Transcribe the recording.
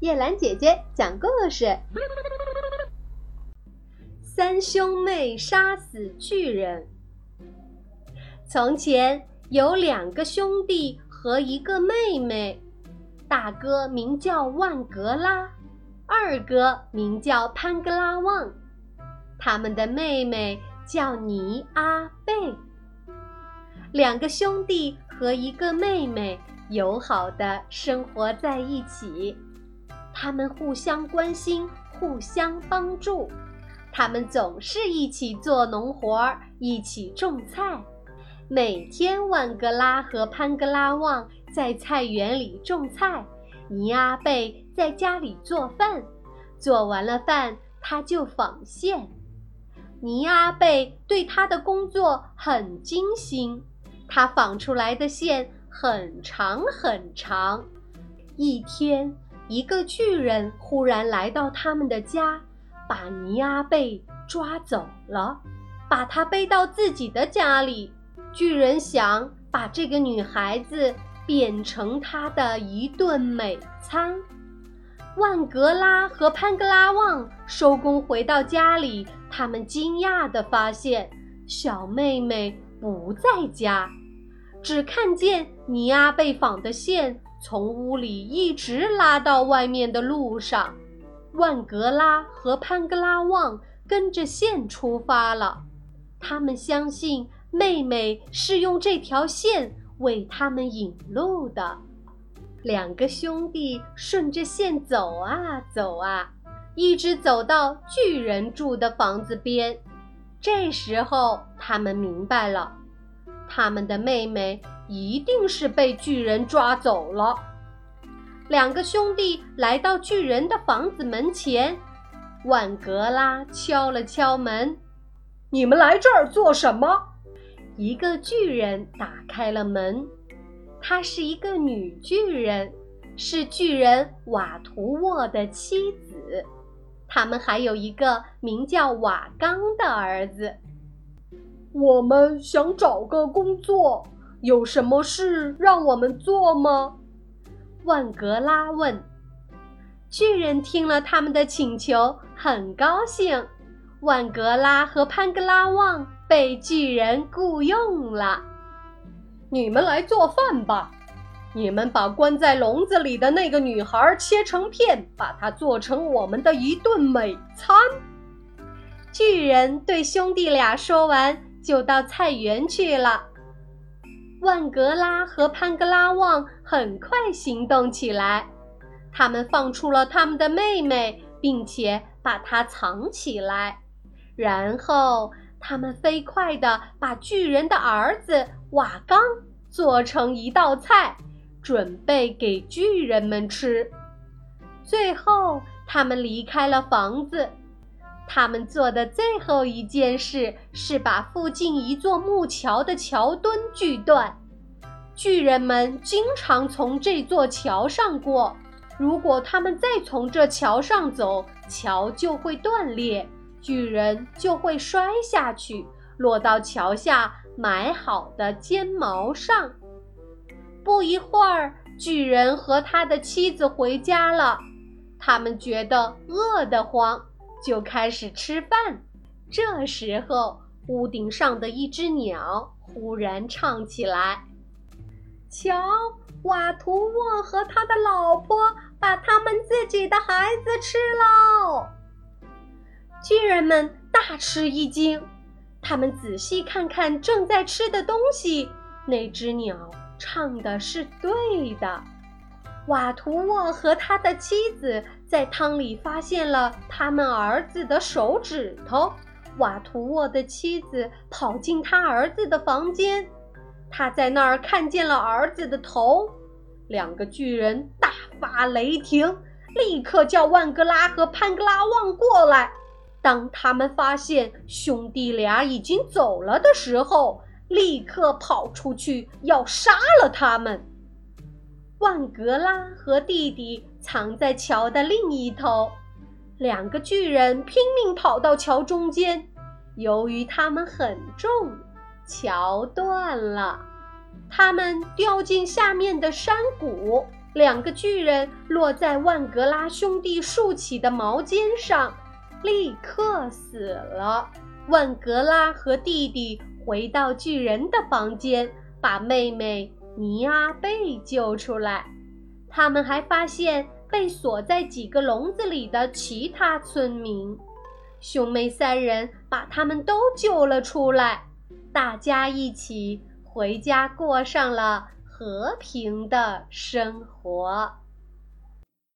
叶兰姐姐讲故事：三兄妹杀死巨人。从前有两个兄弟和一个妹妹，大哥名叫万格拉，二哥名叫潘格拉旺，他们的妹妹叫尼阿贝。两个兄弟和一个妹妹友好的生活在一起。他们互相关心，互相帮助。他们总是一起做农活儿，一起种菜。每天，万格拉和潘格拉旺在菜园里种菜，尼阿贝在家里做饭。做完了饭，他就纺线。尼阿贝对他的工作很精心，他纺出来的线很长很长。一天。一个巨人忽然来到他们的家，把尼阿贝抓走了，把他背到自己的家里。巨人想把这个女孩子变成他的一顿美餐。万格拉和潘格拉旺收工回到家里，他们惊讶地发现小妹妹不在家，只看见尼阿贝纺的线。从屋里一直拉到外面的路上，万格拉和潘格拉旺跟着线出发了。他们相信妹妹是用这条线为他们引路的。两个兄弟顺着线走啊走啊，一直走到巨人住的房子边。这时候，他们明白了，他们的妹妹。一定是被巨人抓走了。两个兄弟来到巨人的房子门前，万格拉敲了敲门：“你们来这儿做什么？”一个巨人打开了门，她是一个女巨人，是巨人瓦图沃的妻子。他们还有一个名叫瓦刚的儿子。我们想找个工作。有什么事让我们做吗？万格拉问。巨人听了他们的请求，很高兴。万格拉和潘格拉旺被巨人雇佣了。你们来做饭吧。你们把关在笼子里的那个女孩切成片，把它做成我们的一顿美餐。巨人对兄弟俩说完，就到菜园去了。万格拉和潘格拉旺很快行动起来，他们放出了他们的妹妹，并且把她藏起来。然后，他们飞快地把巨人的儿子瓦刚做成一道菜，准备给巨人们吃。最后，他们离开了房子。他们做的最后一件事是把附近一座木桥的桥墩锯断。巨人们经常从这座桥上过，如果他们再从这桥上走，桥就会断裂，巨人就会摔下去，落到桥下埋好的尖毛上。不一会儿，巨人和他的妻子回家了，他们觉得饿得慌。就开始吃饭。这时候，屋顶上的一只鸟忽然唱起来：“瞧，瓦图沃和他的老婆把他们自己的孩子吃喽！”巨人们大吃一惊，他们仔细看看正在吃的东西，那只鸟唱的是对的。瓦图沃和他的妻子在汤里发现了他们儿子的手指头。瓦图沃的妻子跑进他儿子的房间，他在那儿看见了儿子的头。两个巨人大发雷霆，立刻叫万格拉和潘格拉旺过来。当他们发现兄弟俩已经走了的时候，立刻跑出去要杀了他们。万格拉和弟弟藏在桥的另一头，两个巨人拼命跑到桥中间。由于他们很重，桥断了，他们掉进下面的山谷，两个巨人落在万格拉兄弟竖起的毛尖上，立刻死了。万格拉和弟弟回到巨人的房间，把妹妹尼阿被救出来。他们还发现被锁在几个笼子里的其他村民。兄妹三人把他们都救了出来，大家一起回家过上了和平的生活。